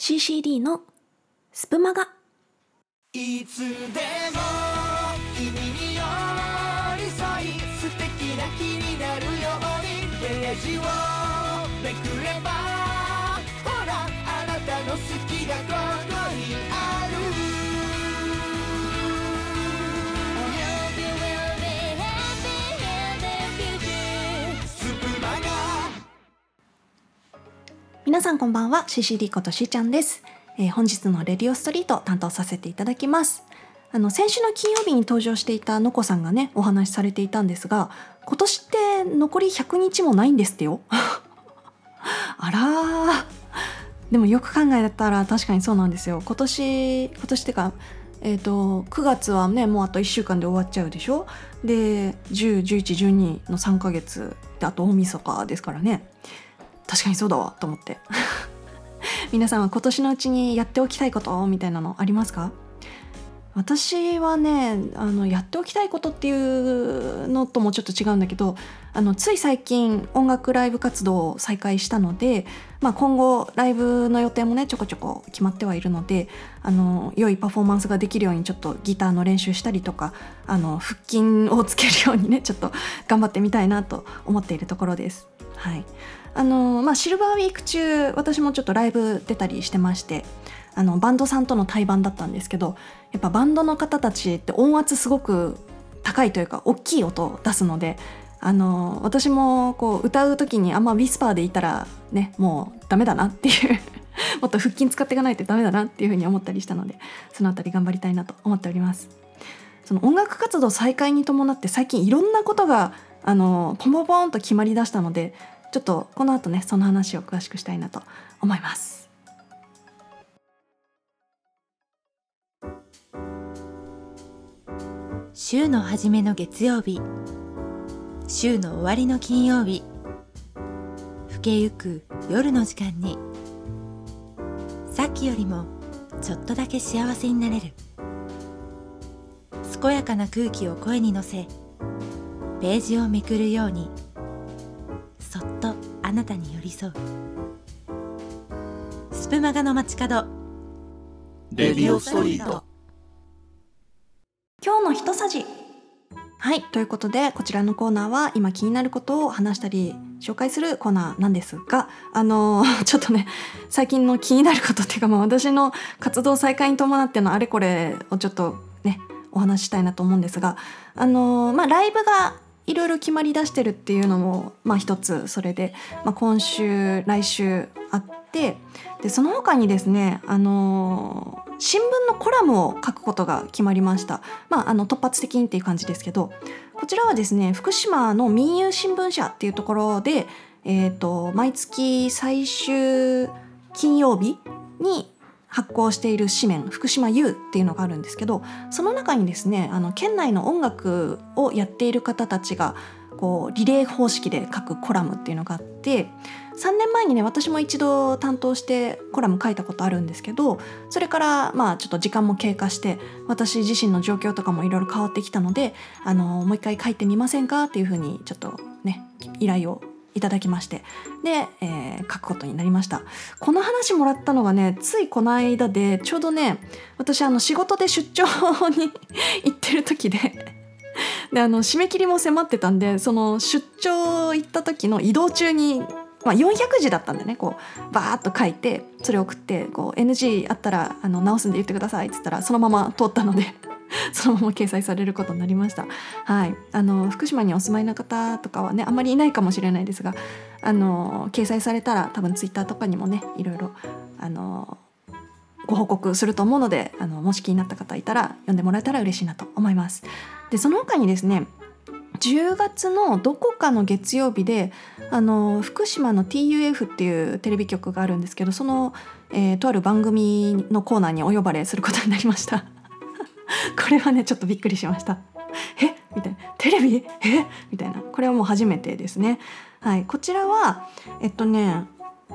CCD のスプマガ。いつでも君に寄り添い素敵な気になるようにページをめくればほらあなたの好きがここにある皆さんこんばんは CCD ことしーちゃんです、えー本日のレディオストリート担当させていただきます。あの先週の金曜日に登場していたのこさんがねお話しされていたんですが今年って残り100日もないんですってよ。あらでもよく考えたら確かにそうなんですよ。今年今年ってかえー、と9月はねもうあと1週間で終わっちゃうでしょ。で101112の3ヶ月であと大晦日ですからね。確かにそうだわと思って。皆さんは今年のうちにやっておきたいことみたいなのありますか？私はねあのやっておきたいことっていうのともちょっと違うんだけどあのつい最近音楽ライブ活動を再開したので、まあ、今後ライブの予定もねちょこちょこ決まってはいるのであの良いパフォーマンスができるようにちょっとギターの練習したりとかあの腹筋をつけるようにねちょっと頑張ってみたいなと思っているところです。はい。あのまあ、シルバーウィーク中私もちょっとライブ出たりしてましてあのバンドさんとの対バンだったんですけどやっぱバンドの方たちって音圧すごく高いというか大きい音を出すのであの私もこう歌う時にあんまウィスパーでいたらねもうダメだなっていう もっと腹筋使っていかないとダメだなっていうふうに思ったりしたのでそのあたり頑張りたいなと思っております。その音楽活動再開に伴って最近いろんなことがあのポンポンポンと決まりだしたのでちょっとこの後ねその話を詳しくしたいなと思います。週の初めの月曜日。週の終わりの金曜日。更けゆく夜の時間に。さっきよりもちょっとだけ幸せになれる。健やかな空気を声に乗せページをめくるように。あなたに寄り添う。スプマガの街角。レディオストリート。今日の一さじ。はいということでこちらのコーナーは今気になることを話したり紹介するコーナーなんですがあのー ちょっとね最近の気になることっていうか、まあ、私の活動再開に伴ってのあれこれをちょっとねお話ししたいなと思うんですがあのーまあライブがいろいろ決まりだしてるっていうのもまあ一つそれで、まあ、今週来週あってでその他にですねあのー新聞のコラムを書くことが決まりました。まあ、あの突発的にっていう感じですけどこちらはですね福島の民友新聞社っていうところで、えー、と毎月最終金曜日に発行している紙面福島 U っていうのがあるんですけどその中にですねあの県内の音楽をやっている方たちがこうリレー方式で書くコラムっていうのがあって3年前にね私も一度担当してコラム書いたことあるんですけどそれからまあちょっと時間も経過して私自身の状況とかもいろいろ変わってきたのであのもう一回書いてみませんかっていうふうにちょっとね依頼をいただきましてで、えー書くことになりました。この話もらったのがねついこの間でちょうどね私あの仕事で出張に 行ってる時でであの締め切りも迫ってたんでその出張行った時の移動中に、まあ、400字だったんでねこうバーッと書いてそれ送ってこう NG あったらあの直すんで言ってくださいっつったらそのまま通ったので。そのまま掲載されることになりました。はい、あの福島にお住まいの方とかはねあまりいないかもしれないですがあの掲載されたら多分ツイッターとかにもねいろいろあのご報告すると思うのであのもし気になった方いたら読んでもらえたら嬉しいなと思います。でその他にですね10月のどこかの月曜日であの福島の TUF っていうテレビ局があるんですけどその、えーとある番組のコーナーにお呼ばれすることになりました。これはねちょっとびっくりしました。え？みたいな。テレビ？え？みたいな。これはもう初めてですね。はい、こちらはえっとね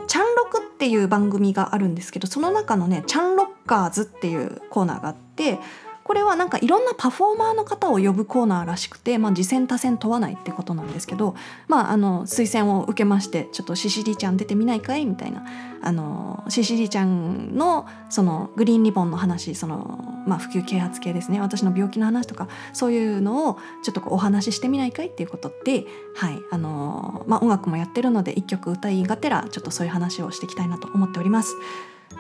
チャンロクっていう番組があるんですけどその中のね「チャンロッカーズ」っていうコーナーがあってこれはなんかいろんなパフォーマーの方を呼ぶコーナーらしくて、まあ、次戦多戦問わないってことなんですけど、まあ、あの推薦を受けましてちょっとシシリちゃん出てみないかいみたいなあのシシリちゃんのそのグリーンリボンの話その、まあ、普及啓発系ですね私の病気の話とかそういうのをちょっとお話ししてみないかいっていうことで、はいあのまあ、音楽もやってるので一曲歌いがてらちょっとそういう話をしていきたいなと思っております。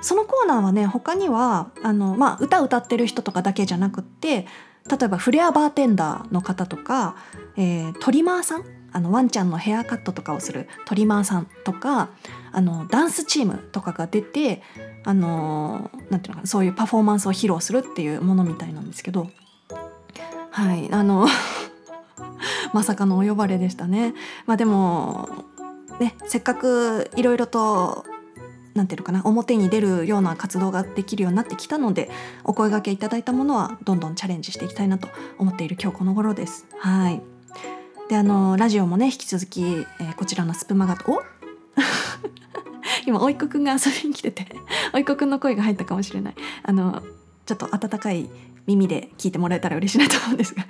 そのコーナーはね他にはあの、まあ、歌歌ってる人とかだけじゃなくって例えばフレアバーテンダーの方とか、えートリマーさんあのワンちゃんのヘアカットとかをするトリマーさんとかあのダンスチームとかが出てあのなんていうのかなそういうパフォーマンスを披露するっていうものみたいなんですけどはいあの まさかのお呼ばれでしたね。まあでもねせっかくいろいろとなんていうかな表に出るような活動ができるようになってきたのでお声掛けいただいたものはどんどんチャレンジしていきたいなと思っている今日この頃です。はい。であのラジオもね引き続き、えーこちらのスプマガとお 今おいっ子くんが遊びに来てておいっ子くんの声が入ったかもしれない。あのちょっと温かい耳で聞いてもらえたら嬉しいなと思うんですが。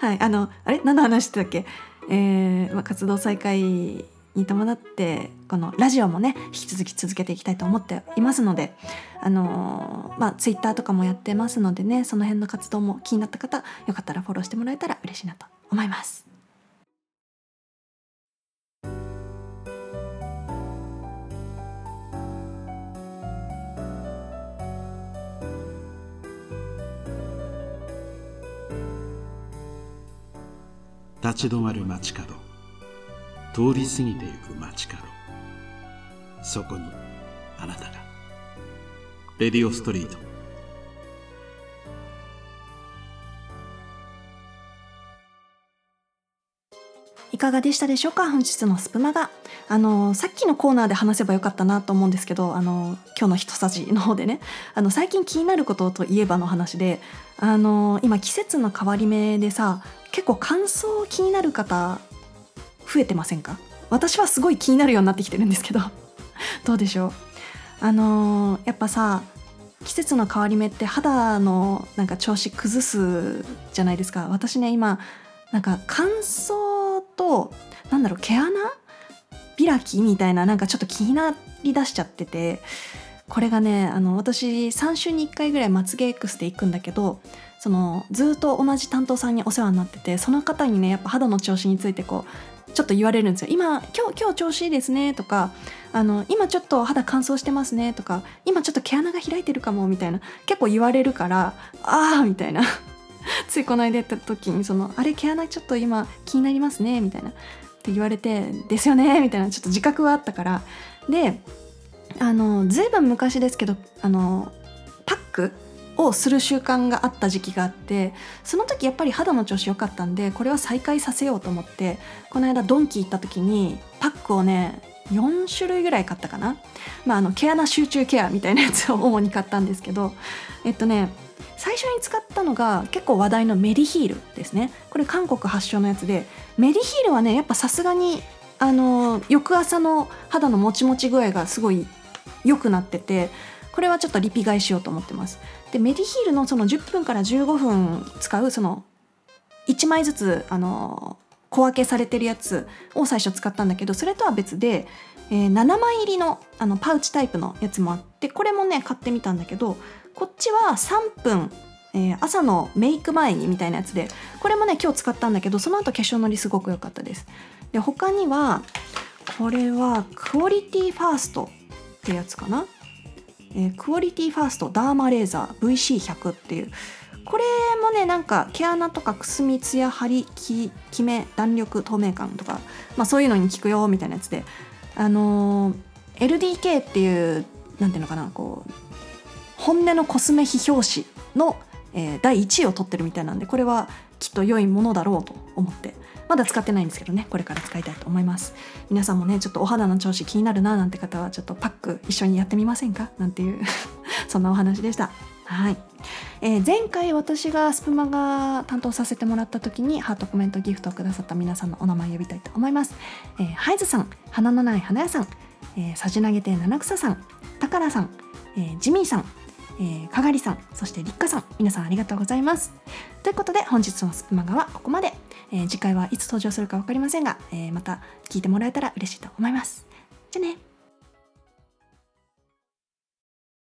はい。あのあれ？何の話してたっけ？えーまあ、活動再開に伴ってこのラジオもね引き続き続けていきたいと思っていますのであのーまあツイッターとかもやってますのでねその辺の活動も気になった方よかったらフォローしてもらえたら嬉しいなと思います。立ち止まる街角通り過ぎてゆく街角。そこにあなたが。レディオストリート。いかがでしたでしょうか？本日のスプマが。あのさっきのコーナーで話せばよかったなと思うんですけどあの今日の一さじの方でね。あの最近気になることといえばの話であの今季節の変わり目でさ結構乾燥気になる方増えてませんか？私はすごい気になるようになってきてるんですけど。どうでしょう？あのやっぱさ季節の変わり目って肌のなんか調子崩すじゃないですか。私ね今なんか乾燥となんだろう毛穴開きみたいななんかちょっと気になりだしちゃってて。これがねあの私3週に1回ぐらいまつげエクスで行くんだけどそのずっと同じ担当さんにお世話になっててその方にねやっぱ肌の調子についてこうちょっと言われるんですよ。今今日今日調子いいですねとかあの今ちょっと肌乾燥してますねとか今ちょっと毛穴が開いてるかもみたいな結構言われるからああみたいな。ついこの間やった時にそのあれ毛穴ちょっと今気になりますねみたいなって言われてですよねみたいなちょっと自覚はあったから。であのずいぶん昔ですけどあのパックをする習慣があった時期があってその時やっぱり肌の調子良かったんでこれは再開させようと思ってこの間ドンキ行った時にパックをね4種類ぐらい買ったかな、まあ、あの毛穴集中ケアみたいなやつを 主に買ったんですけどえっとね最初に使ったのが結構話題のメディヒールですね。これ韓国発祥のやつで。メディヒールはねやっぱさすがにあの翌朝の肌のもちもち具合がすごい良くなっててこれはちょっとリピ買いしようと思ってます。でメディヒールのその10分から15分使うその1枚ずつあの小分けされてるやつを最初使ったんだけどそれとは別で、えー7枚入りのあのパウチタイプのやつもあってこれもね買ってみたんだけどこっちは3分、えー朝のメイク前にみたいなやつでこれもね今日使ったんだけどその後化粧のりすごく良かったです。で他にはこれはクオリティファーストってやつかな、えークオリティファーストダーマレーザー VC100 っていう。これもねなんか毛穴とかくすみツヤ張りききめ弾力透明感とか、まあ、そういうのに効くよみたいなやつで。あのー LDK っていうなんていうのかなこう本音のコスメ批評誌の、えー第1位を取ってるみたいなんでこれはきっと良いものだろうと思ってまだ使ってないんですけどねこれから使いたいと思います。皆さんもねちょっとお肌の調子気になるななんて方はちょっとパック一緒にやってみませんか？なんていう そんなお話でした。はい、えー前回私がスプマが担当させてもらった時にハートコメントギフトをくださった皆さんのお名前呼びたいと思います、えーハイズさん花のない花屋さん、えーさじ投げて七草さん。たからさん、えージミーさん、えー、かがりさんそしてりっかさん皆さんありがとうございます。ということで本日のスプマガはここまで、えー次回はいつ登場するか分かりませんが、えーまた聞いてもらえたら嬉しいと思います。じゃあね。